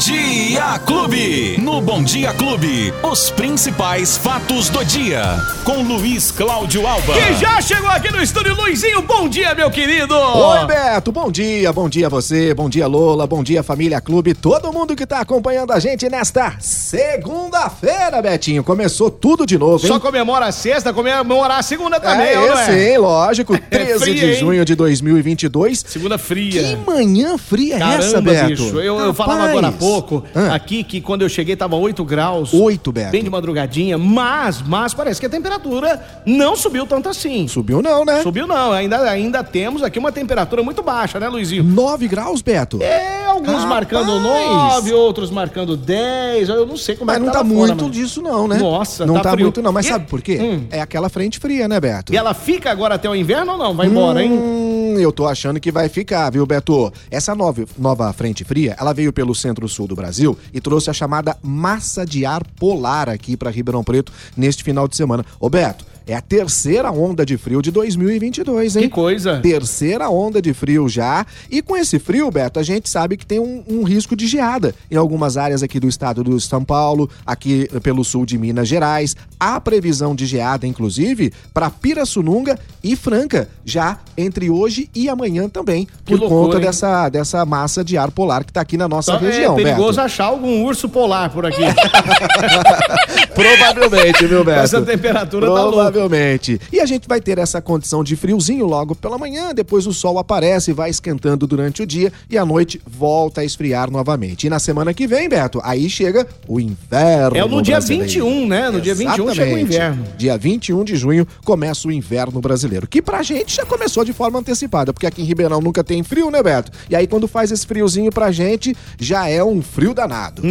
Dia Clube. No Bom Dia Clube, os principais fatos do dia. Com Luiz Cláudio Alba. Que já chegou aqui no estúdio, Luizinho. Bom dia, meu querido. Oi, Beto. Bom dia, bom dia a você, bom dia, Lola, bom dia, família Clube, todo mundo que tá acompanhando a gente nesta segunda-feira, Betinho. Começou tudo de novo, hein? Só comemora a sexta, comemora a segunda também, é, não é? sim, lógico. 13 fria, de hein? junho de 2022. Segunda fria. Que manhã fria é Caramba, essa, Beto? bicho. Eu, eu falava agora há pouco, Ah. aqui, que quando eu cheguei tava 8 graus. 8, Beto. Bem de madrugadinha, mas, mas parece que a temperatura não subiu tanto assim. Subiu não, né? Subiu não, ainda, ainda temos aqui uma temperatura muito baixa, né, Luizinho? 9 graus, Beto. É, alguns Rapaz. marcando 9, outros marcando 10, eu não sei como é Mas que não tá tá fora, muito mano. disso não, né? Nossa, Não tá tá, muito não, mas E- sabe por quê? Hum. É aquela frente fria, né, Beto? E ela fica agora até o inverno ou não? Vai embora, hein? Eu tô achando que vai ficar, viu, Beto? Essa nova, nova frente fria, ela veio pelo centro-sul do Brasil e trouxe a chamada massa de ar polar aqui pra Ribeirão Preto neste final de semana. Ô, Beto, é a terceira onda de frio de 2022, hein? Que coisa. Terceira onda de frio já. E com esse frio, Beto, a gente sabe que tem um, um risco de geada em algumas áreas aqui do estado do São Paulo, aqui pelo sul de Minas Gerais. Há previsão de geada, inclusive, para Pirassununga e Franca, já entre hoje e amanhã também, Que por loucura, conta hein? dessa, dessa massa de ar polar que tá aqui na nossa Então, região, é perigoso Beto. achar algum urso polar por aqui. Provavelmente, viu, Beto? Essa temperatura tá louca. Provavelmente. E a gente vai ter essa condição de friozinho logo pela manhã, depois o sol aparece, vai esquentando durante o dia e à noite volta a esfriar novamente. E na semana que vem, Beto, aí chega o inverno. É no dia brasileiro. 21, né? No dia 21 chega o Exatamente. inverno. Dia 21 de junho começa o inverno brasileiro, que pra gente já começou de forma antecipada, porque aqui em Ribeirão nunca tem frio, né, Beto? E aí quando faz esse friozinho pra gente, já é um frio danado.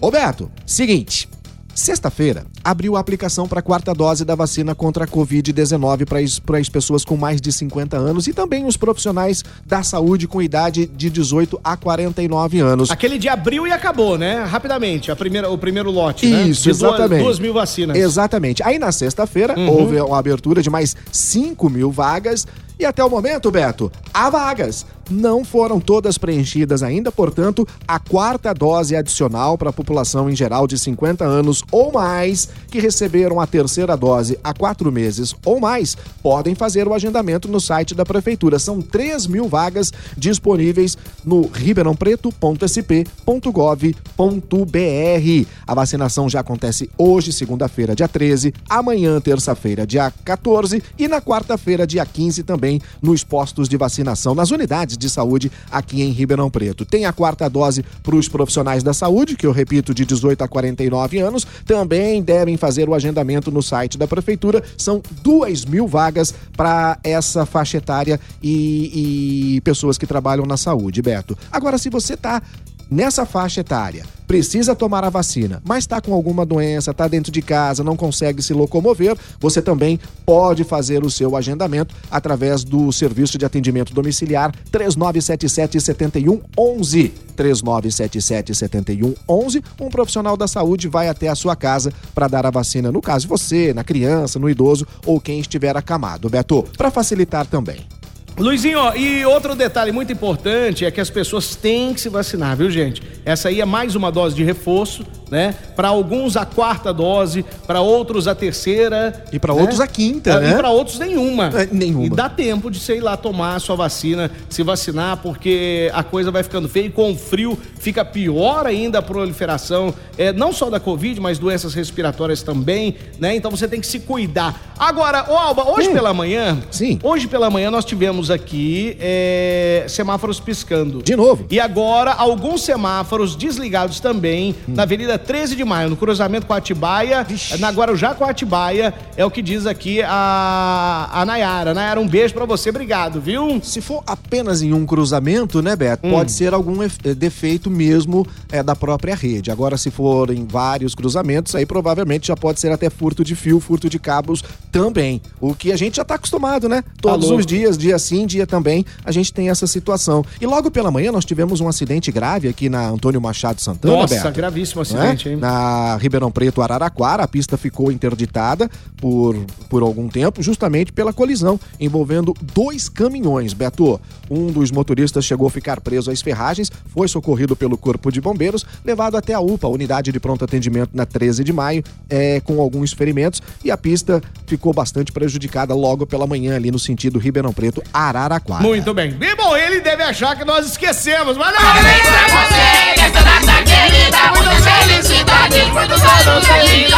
Ô, Beto, seguinte. Sexta-feira, abriu a aplicação para a quarta dose da vacina contra a Covid-19 para as pessoas com mais de 50 anos e também os profissionais da saúde com idade de 18 a 49 anos. Aquele dia abriu e acabou, né? Rapidamente, a primeira, o primeiro lote, né? Isso, exatamente. Duas mil vacinas. Exatamente. Aí na sexta-feira Uhum. houve uma abertura de mais 5 mil vagas. E até o momento, Beto, há vagas. Não foram todas preenchidas ainda, portanto, a quarta dose adicional para a população em geral de 50 anos ou mais que receberam a terceira dose há quatro meses ou mais podem fazer o agendamento no site da Prefeitura. São 3 mil vagas disponíveis no ribeirãopreto.sp.gov.br. A vacinação já acontece hoje, segunda-feira, dia 13, amanhã, terça-feira, dia 14 e na quarta-feira, dia 15, também nos postos de vacinação, nas unidades de saúde aqui em Ribeirão Preto. Tem a quarta dose para os profissionais da saúde, que eu repito, de 18 a 49 anos, também devem fazer o agendamento no site da Prefeitura. São duas mil vagas para essa faixa etária e, e pessoas que trabalham na saúde, Beto. Agora, se você tá nessa faixa etária, precisa tomar a vacina, mas está com alguma doença, está dentro de casa, não consegue se locomover, você também pode fazer o seu agendamento através do serviço de atendimento domiciliar 3977 7111. 3977 7111. Um profissional da saúde vai até a sua casa para dar a vacina, no caso você, na criança, no idoso ou quem estiver acamado, Beto, para facilitar também. Luizinho, e outro detalhe muito importante é que as pessoas têm que se vacinar, viu, gente? Essa aí é mais uma dose de reforço, né? Para alguns a quarta dose, para outros a terceira. E pra né? outros a quinta, Ah, né? E para outros nenhuma. É, nenhuma. E dá tempo de você ir lá tomar a sua vacina, se vacinar, porque a coisa vai ficando feia e com o frio fica pior ainda a proliferação, é, não só da Covid, mas doenças respiratórias também, né? Então você tem que se cuidar. Agora, ô Alba, hoje Hum. pela manhã, Sim. Hoje pela manhã nós tivemos aqui é, semáforos piscando. De novo. E agora alguns semáforos desligados também Hum. na Avenida 13 de Maio, no cruzamento com a Atibaia, na Guarujá com a Atibaia, é o que diz aqui a, a Nayara. Nayara, um beijo pra você, obrigado, viu? Se for apenas em um cruzamento, né, Beto? Hum. Pode ser algum eh, defeito mesmo é, da própria rede. Agora, se for em vários cruzamentos, aí provavelmente já pode ser até furto de fio, furto de cabos também. O que a gente já tá acostumado, né? Todos louco. os dias, dia sim, dia também, a gente tem essa situação. E logo pela manhã nós tivemos um acidente grave aqui na Antônio Machado Santana, Nossa, Beto. gravíssimo acidente. Exatamente, né? Na Ribeirão Preto, Araraquara, a pista ficou interditada por, por algum tempo, justamente pela colisão envolvendo dois caminhões, Beto. Um dos motoristas chegou a ficar preso às ferragens, foi socorrido pelo Corpo de Bombeiros, levado até a UPA, unidade de pronto atendimento na 13 de maio, é, com alguns ferimentos, e a pista ficou bastante prejudicada logo pela manhã ali no sentido Ribeirão Preto, Araraquara. Muito bem. E bom, ele deve achar que nós esquecemos, mas não! Pra você, nessa data querida, muitas felicidades, muitos anos de vida.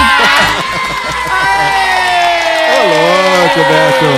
Ô, louco, Beto!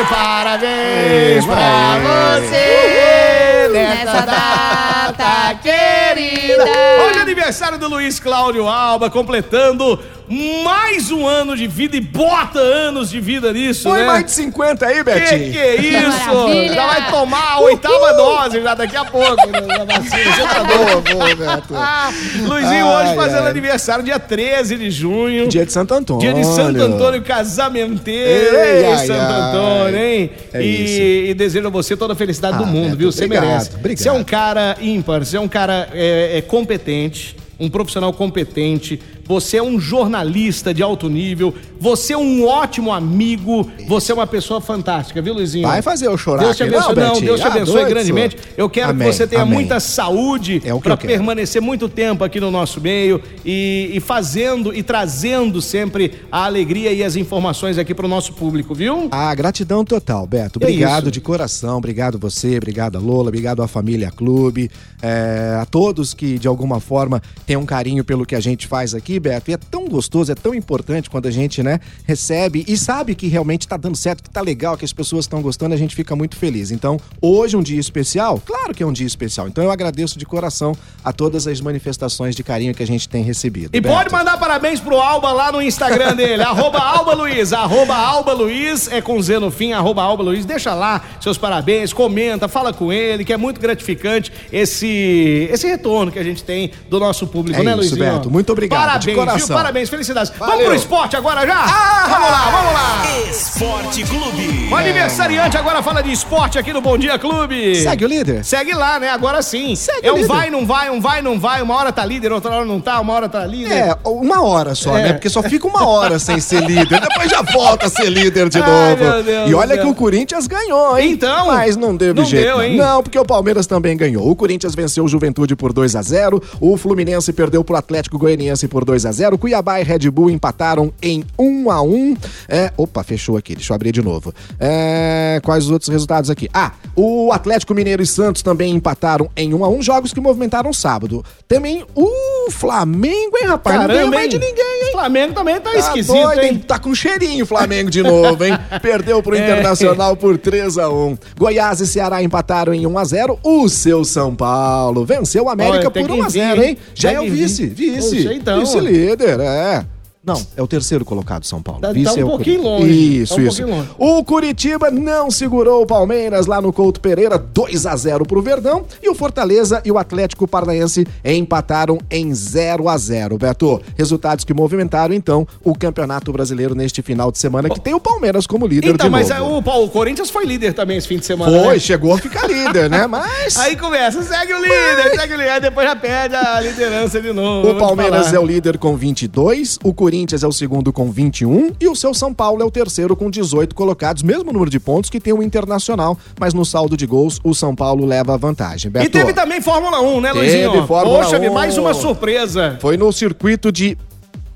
E parabéns pra você Nessa data querida. Hoje é aniversário do Luiz Cláudio Alba, completando mais um ano de vida e bota anos de vida nisso, Foi né? mais de 50 aí, Que Betinho? que é isso? Maravilha. Já vai tomar a oitava dose já daqui a pouco vacina. Você tá doido? Boa, Beto. Ah, Luizinho hoje Ai, fazendo ai. aniversário dia 13 de junho. Dia de Santo Antônio. Dia de Santo Antônio casamenteiro, Ei, Ei, ai, Santo ai. Antônio, hein? É e, isso. e desejo a você toda a felicidade do Ah, mundo, Beto, viu? Você obrigado, merece. obrigado. Você é um cara ímpar, você é um cara é, é, competente, um profissional competente, você é um jornalista de alto nível, você é um ótimo amigo, você é uma pessoa fantástica, viu, Luizinho? Vai fazer eu chorar Deus te abençoe. não, Não? Deus te Ah, abençoe doido, grandemente. Eu quero Amém, que você tenha amém. muita saúde É para permanecer muito tempo aqui no nosso meio e, e fazendo e trazendo sempre a alegria e as informações aqui para o nosso público, viu? Ah, gratidão total, Beto. É Obrigado isso. de coração, obrigado você, obrigado a Lola, obrigado à família Clube, é, a todos que de alguma forma têm um carinho pelo que a gente faz aqui, Beto. E é tão gostoso, é tão importante quando a gente, né, recebe e sabe que realmente tá dando certo, que tá legal, que as pessoas estão gostando, a gente fica muito feliz. Então, hoje um dia especial, claro que é um dia especial. Então eu agradeço de coração a todas as manifestações de carinho que a gente tem recebido. E Beto. pode mandar parabéns pro Alba lá no Instagram dele, arroba Alba Luiz, arroba Alba Luiz, é com Z no fim, arroba Alba Luiz, deixa lá seus parabéns, comenta, fala com ele, que é muito gratificante esse, esse retorno que a gente tem do nosso público, É né, isso, Luizinho? Beto, muito obrigado, Parabéns, viu? Parabéns, felicidades. Vamos Valeu. pro esporte agora já? Vamos lá, vamos lá. Esporte Clube. O aniversariante agora fala de esporte aqui no Bom Dia Clube. Segue o líder. Segue lá, né? Agora sim. Segue é um líder. vai, não vai, um vai, não vai. Uma hora tá líder, outra hora não tá, uma hora tá líder. É, uma hora só, É. né? Porque só fica uma hora sem ser líder. Depois já volta a ser líder de Ai, novo. meu Deus e olha que o Corinthians ganhou, hein? Então, Mas não teve não jeito. deu, não. hein? Não, porque o Palmeiras também ganhou. O Corinthians venceu o Juventude por 2 a 0 O Fluminense perdeu pro Atlético Goianiense por 2 a 0 Cuiabá e Red Bull empataram em 1 a 1 é, Opa, fechou aqui. Deixa eu abrir de novo. É, quais os outros resultados aqui? Ah, o Atlético Mineiro e Santos também empataram em 1 a 1 Jogos que movimentaram sábado. Também o Flamengo, hein, rapaz? não ganhou Caramba, mais de ninguém, hein? Flamengo também tá, Tá esquisito, doido, hein? Tá com cheirinho o Flamengo de novo, hein? Perdeu pro É. Internacional por 3 a 1 Goiás e Ceará empataram em 1 a 0 O seu São Paulo venceu o América Olha, por que 1 a vir, 0 hein? hein? Já é o vice, vice. Poxa, então. Vice-líder, é. Não, é o terceiro colocado, São Paulo. Tá- tá Vice um é o pouquinho Curi- longe, Isso, tá um isso. longe. O Curitiba não segurou o Palmeiras lá no Couto Pereira, 2 a 0 pro Verdão. E o Fortaleza e o Atlético Paranaense empataram em 0 a 0 Beto, resultados que movimentaram, então, o Campeonato Brasileiro neste final de semana, que tem o Palmeiras como líder Então, de mas novo. é, o, Paulo, o Corinthians foi líder também esse fim de semana. Foi, né? chegou a ficar líder, né? Mas... Aí começa, segue o líder, segue o líder, depois já perde a liderança de novo. O Palmeiras é o líder com 22, o Corinthians é o segundo com 21 e o seu São Paulo é o terceiro com 18 colocados, mesmo número de pontos que tem o Internacional, mas no saldo de gols o São Paulo leva a vantagem. E Beto, teve também Fórmula 1, né, Teve Luizinho? Fórmula Poxa, 1. mais uma surpresa. foi no circuito de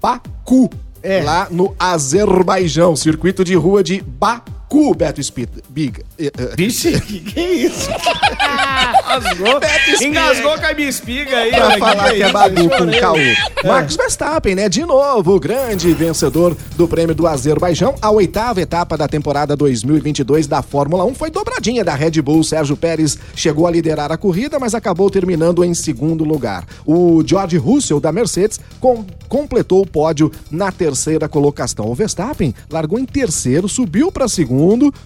Baku, É. lá no Azerbaijão, circuito de rua de Baku, Beto Speed. Big. eh, eh, Vixe, que, que isso? Engasgou, Espiga. engasgou com a minha espiga aí. Pra falar que, é isso? Babu com Chorei. caô. Marcos Verstappen, né? De novo, o grande vencedor do prêmio do Azerbaijão. A oitava etapa da temporada 2022 da Fórmula 1 foi dobradinha da Red Bull. Sérgio Pérez chegou a liderar a corrida, mas acabou terminando em segundo lugar. O George Russell, da Mercedes, com- completou o pódio na terceira colocação. O Verstappen largou em terceiro, subiu para segundo.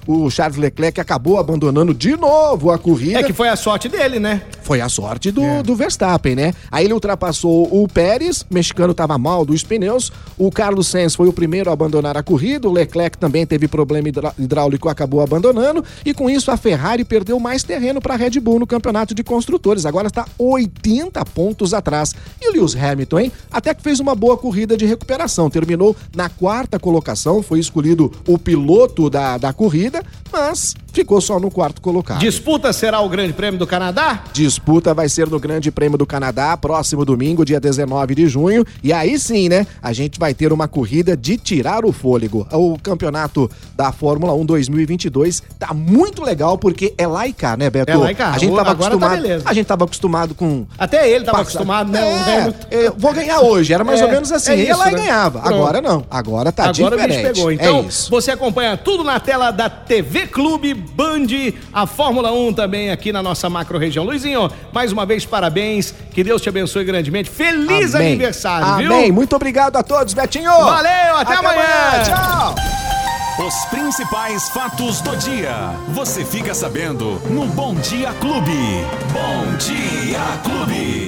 O Charles Leclerc acabou abandonando de novo a corrida. É que foi a sorte dele, né? Foi a sorte do, é. do Verstappen, né? Aí ele ultrapassou o Pérez, o mexicano estava mal dos pneus, o Carlos Sainz foi o primeiro a abandonar a corrida, o Leclerc também teve problema hidráulico, acabou abandonando, e com isso a Ferrari perdeu mais terreno para a Red Bull no campeonato de construtores, agora está 80 pontos atrás. E o Lewis Hamilton, hein? Até que fez uma boa corrida de recuperação, terminou na quarta colocação, foi escolhido o piloto da, da corrida, mas ficou só no quarto colocado. Disputa será o Grande Prêmio do Canadá? Disputa vai ser no Grande Prêmio do Canadá, próximo domingo, dia 19 de junho. E aí sim, né? A gente vai ter uma corrida de tirar o fôlego. O campeonato da Fórmula 1 2022 tá muito legal porque é lá e cá, né, Beto? É lá e cá. A gente tava Agora tá acostumado. Tá a gente tava acostumado com. Até ele tava passa... acostumado, né? É, vou ganhar hoje. Era mais é, ou menos assim. É ia lá né? e ganhava. Pronto. Agora não. Agora tá Agora diferente. Agora o bicho pegou. Então, é você acompanha tudo na tela da TV Clube Band a Fórmula 1 também aqui na nossa macro região. Luizinho, mais uma vez, parabéns. Que Deus te abençoe grandemente. Feliz Amém. aniversário, Amém. viu? Amém. Muito obrigado a todos, Betinho. Valeu, até, até amanhã. amanhã. Tchau. Os principais fatos do dia. Você fica sabendo no Bom Dia Clube. Bom Dia Clube.